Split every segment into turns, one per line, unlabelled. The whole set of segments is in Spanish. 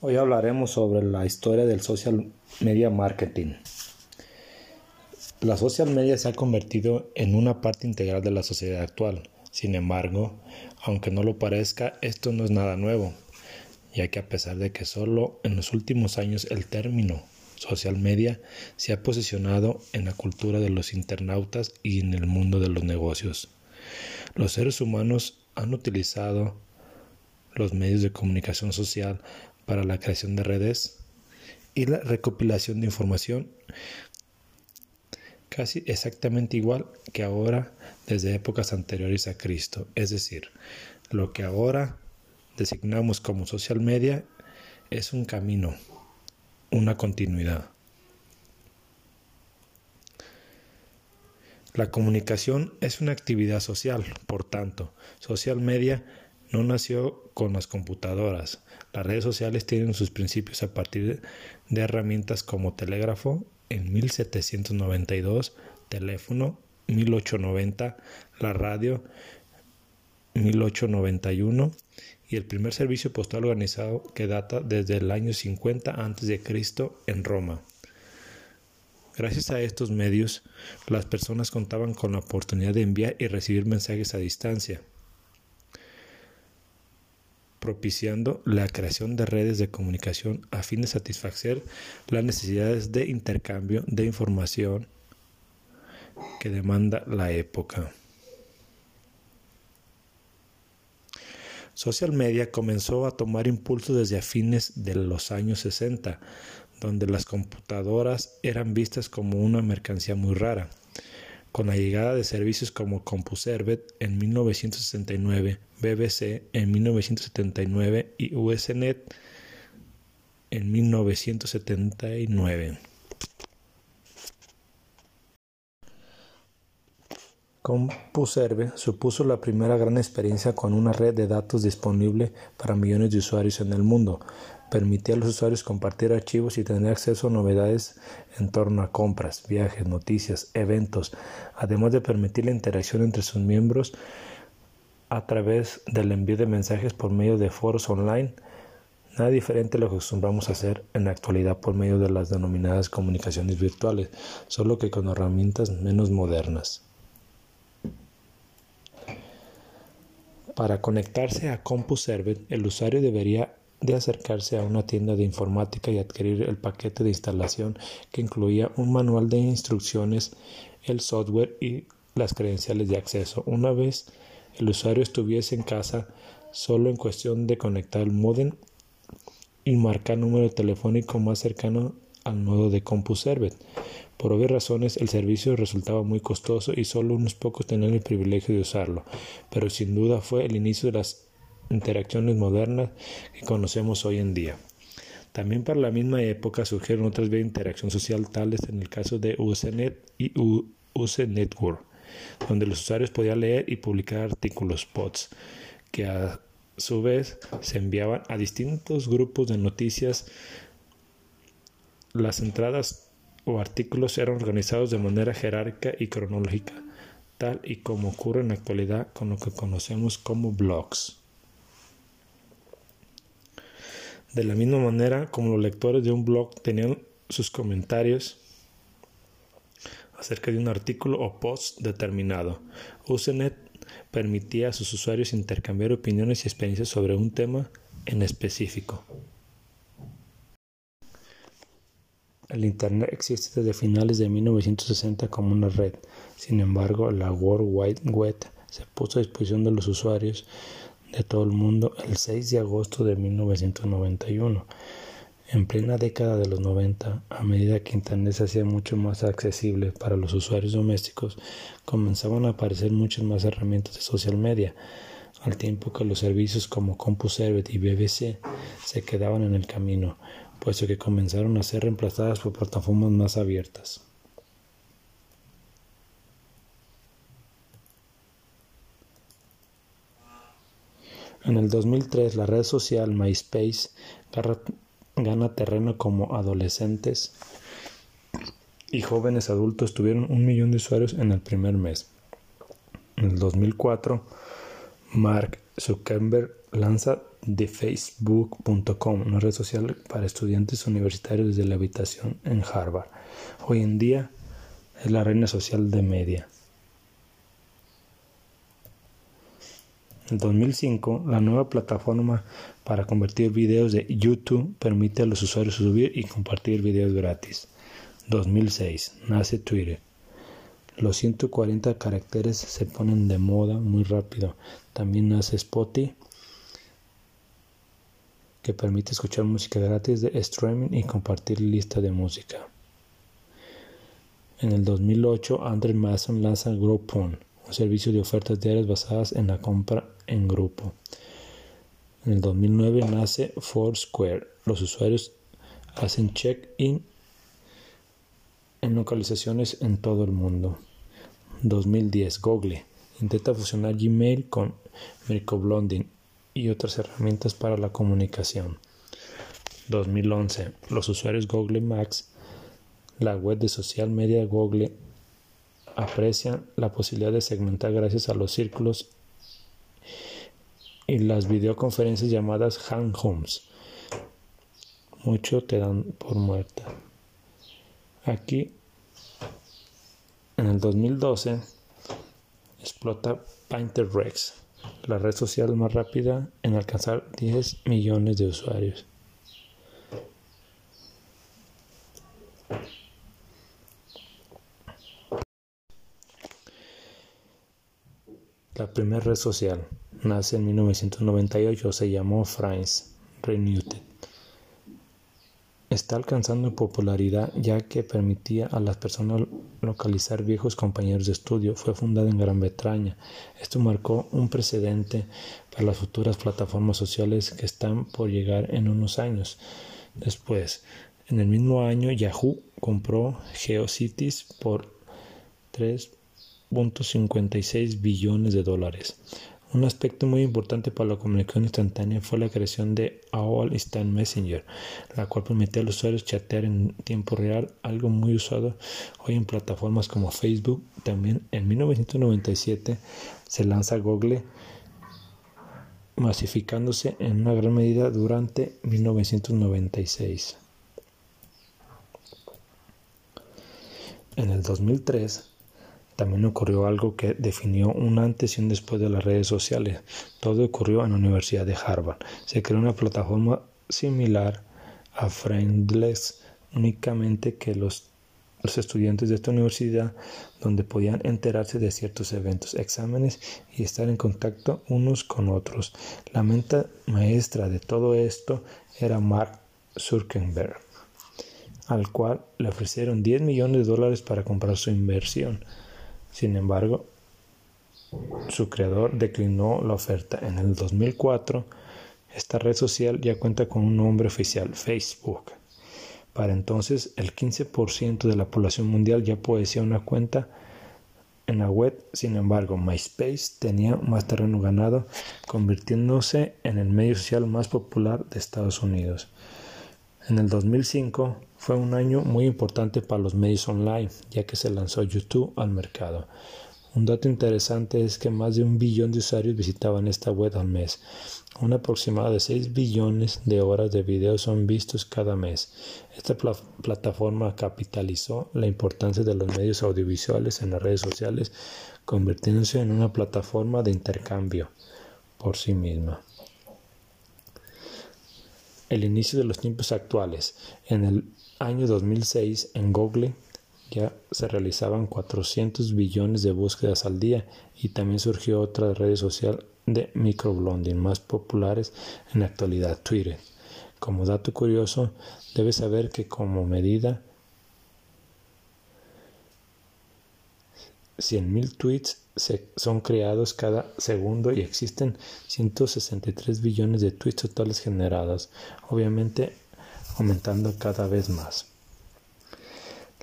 Hoy hablaremos sobre la historia del social media marketing. La social media se ha convertido en una parte integral de la sociedad actual. Sin embargo, aunque no lo parezca, esto no es nada nuevo, ya que a pesar de que solo en los últimos años el término social media se ha posicionado en la cultura de los internautas y en el mundo de los negocios. Los seres humanos han utilizado los medios de comunicación social para la creación de redes y la recopilación de información casi exactamente igual que ahora desde épocas anteriores a Cristo. Es decir, lo que ahora designamos como social media es un camino, una continuidad. La comunicación es una actividad social, por tanto, social media no nació con las computadoras. Las redes sociales tienen sus principios a partir de herramientas como telégrafo en 1792, teléfono 1890, la radio 1891 y el primer servicio postal organizado que data desde el año 50 a.C. en Roma. Gracias a estos medios, las personas contaban con la oportunidad de enviar y recibir mensajes a distancia propiciando la creación de redes de comunicación a fin de satisfacer las necesidades de intercambio de información que demanda la época. Social media comenzó a tomar impulso desde a fines de los años 60, donde las computadoras eran vistas como una mercancía muy rara. Con la llegada de servicios como CompuServe en 1969, BBC en 1979 y USNet en 1979. CompuServe supuso la primera gran experiencia con una red de datos disponible para millones de usuarios en el mundo, permitía a los usuarios compartir archivos y tener acceso a novedades en torno a compras, viajes, noticias, eventos, además de permitir la interacción entre sus miembros a través del envío de mensajes por medio de foros online, nada diferente a lo que acostumbramos a hacer en la actualidad por medio de las denominadas comunicaciones virtuales, solo que con herramientas menos modernas. Para conectarse a CompuServe, el usuario debería de acercarse a una tienda de informática y adquirir el paquete de instalación que incluía un manual de instrucciones, el software y las credenciales de acceso. Una vez el usuario estuviese en casa, solo en cuestión de conectar el modem y marcar número telefónico más cercano al nodo de CompuServe. Por obvias razones, el servicio resultaba muy costoso y solo unos pocos tenían el privilegio de usarlo, pero sin duda fue el inicio de las interacciones modernas que conocemos hoy en día. También para la misma época surgieron otras vías de interacción social tales en el caso de Usenet y UC Network, donde los usuarios podían leer y publicar artículos bots que a su vez se enviaban a distintos grupos de noticias. Las entradas o artículos eran organizados de manera jerárquica y cronológica, tal y como ocurre en la actualidad con lo que conocemos como blogs. De la misma manera como los lectores de un blog tenían sus comentarios acerca de un artículo o post determinado, Usenet permitía a sus usuarios intercambiar opiniones y experiencias sobre un tema en específico. El Internet existe desde finales de 1960 como una red. Sin embargo, la World Wide Web se puso a disposición de los usuarios de todo el mundo el 6 de agosto de 1991. En plena década de los 90, a medida que Internet se hacía mucho más accesible para los usuarios domésticos, comenzaban a aparecer muchas más herramientas de social media, al tiempo que los servicios como CompuServe y BBC se quedaban en el camino, puesto que comenzaron a ser reemplazadas por plataformas más abiertas. En el 2003, la red social MySpace gana terreno como adolescentes y jóvenes adultos tuvieron un millón de usuarios en el primer mes. En el 2004, Mark Zuckerberg lanza TheFacebook.com, una red social para estudiantes universitarios desde la habitación en Harvard. Hoy en día es la reina social de media. En 2005, la nueva plataforma para convertir videos de YouTube permite a los usuarios subir y compartir videos gratis. 2006, nace Twitter. Los 140 caracteres se ponen de moda muy rápido. También nace Spotify, que permite escuchar música gratis de streaming y compartir lista de música. En el 2008, Andrew Mason lanza Groupon, un servicio de ofertas diarias basadas en la compra en grupo. En el 2009 nace Foursquare. Los usuarios hacen check-in en localizaciones en todo el mundo. 2010 Google intenta fusionar Gmail con Microblending y otras herramientas para la comunicación. 2011 los usuarios Google Max, la web de social media Google aprecian la posibilidad de segmentar gracias a los círculos y las videoconferencias llamadas homes Mucho te dan por muerta. Aquí, en el 2012, explota Pinterest, la red social más rápida en alcanzar 10 millones de usuarios. La primera red social nace en 1998, se llamó Friends Renewed. Está alcanzando popularidad ya que permitía a las personas localizar viejos compañeros de estudio. Fue fundada en Gran Bretaña. Esto marcó un precedente para las futuras plataformas sociales que están por llegar en unos años. Después, en el mismo año, Yahoo compró GeoCities por 3.56 billones de dólares. Un aspecto muy importante para la comunicación instantánea fue la creación de AOL Instant Messenger, la cual permitía a los usuarios chatear en tiempo real, algo muy usado hoy en plataformas como Facebook. También en 1997 se lanza Google, masificándose en una gran medida durante 1996. En el 2003 también ocurrió algo que definió un antes y un después de las redes sociales. Todo ocurrió en la Universidad de Harvard. Se creó una plataforma similar a Friendless, únicamente que los, los estudiantes de esta universidad, donde podían enterarse de ciertos eventos, exámenes y estar en contacto unos con otros. La mente maestra de todo esto era Mark Zuckerberg, al cual le ofrecieron 10 millones de dólares para comprar su inversión. Sin embargo, su creador declinó la oferta. En el 2004, esta red social ya cuenta con un nombre oficial, Facebook. Para entonces, el 15% de la población mundial ya poseía una cuenta en la web. Sin embargo, MySpace tenía más terreno ganado, convirtiéndose en el medio social más popular de Estados Unidos. En el 2005 fue un año muy importante para los medios online, ya que se lanzó YouTube al mercado. Un dato interesante es que más de un billón de usuarios visitaban esta web al mes. Un aproximado de 6 billones de horas de video son vistos cada mes. Esta plataforma capitalizó la importancia de los medios audiovisuales en las redes sociales, convirtiéndose en una plataforma de intercambio por sí misma el inicio de los tiempos actuales. En el año 2006, en Google ya se realizaban 400 billones de búsquedas al día y también surgió otra red social de microblending más populares en la actualidad, Twitter. Como dato curioso, debes saber que como medida 100.000 tweets son creados cada segundo y existen 163 billones de tweets totales generados, obviamente aumentando cada vez más.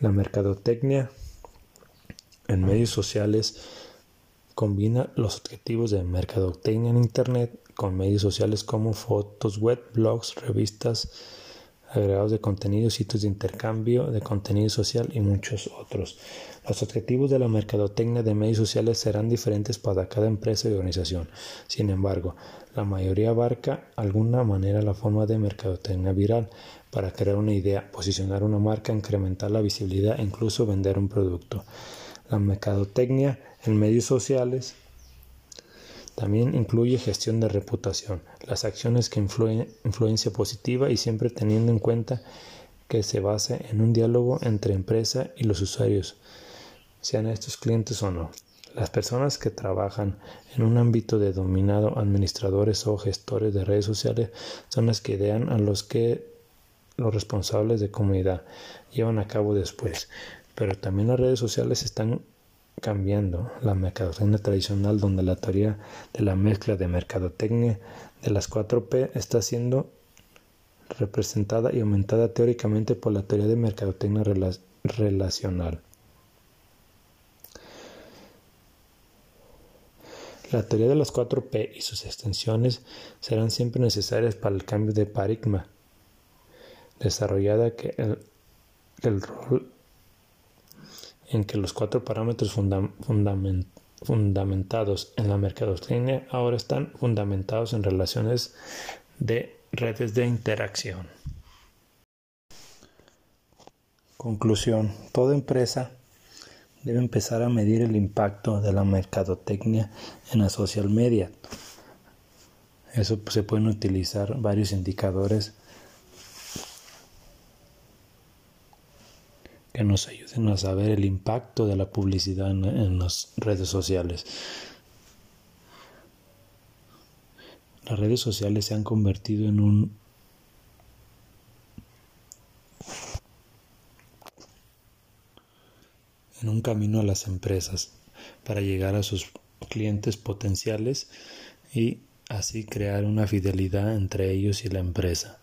La mercadotecnia en medios sociales combina los objetivos de mercadotecnia en Internet con medios sociales como fotos, web, blogs, revistas, agregados de contenido, sitios de intercambio de contenido social y muchos otros. Los objetivos de la mercadotecnia de medios sociales serán diferentes para cada empresa y organización. Sin embargo, la mayoría abarca alguna manera la forma de mercadotecnia viral para crear una idea, posicionar una marca, incrementar la visibilidad e incluso vender un producto. La mercadotecnia en medios sociales también incluye gestión de reputación, las acciones que influyen influencia positiva y siempre teniendo en cuenta que se base en un diálogo entre empresa y los usuarios, sean estos clientes o no. Las personas que trabajan en un ámbito de dominado, administradores o gestores de redes sociales, son las que idean a los que los responsables de comunidad llevan a cabo después. Pero también las redes sociales están cambiando la mercadotecnia tradicional donde la teoría de la mezcla de mercadotecnia de las 4P está siendo representada y aumentada teóricamente por la teoría de mercadotecnia relacional. La teoría de las 4P y sus extensiones serán siempre necesarias para el cambio de paradigma, desarrollada que el, el rol en que los cuatro parámetros fundamentados en la mercadotecnia ahora están fundamentados en relaciones de redes de interacción. Conclusión. Toda empresa debe empezar a medir el impacto de la mercadotecnia en la social media. Eso se pueden utilizar varios indicadores nos ayuden a saber el impacto de la publicidad en, las redes sociales. Las redes sociales se han convertido en un en un camino a las empresas para llegar a sus clientes potenciales y así crear una fidelidad entre ellos y la empresa.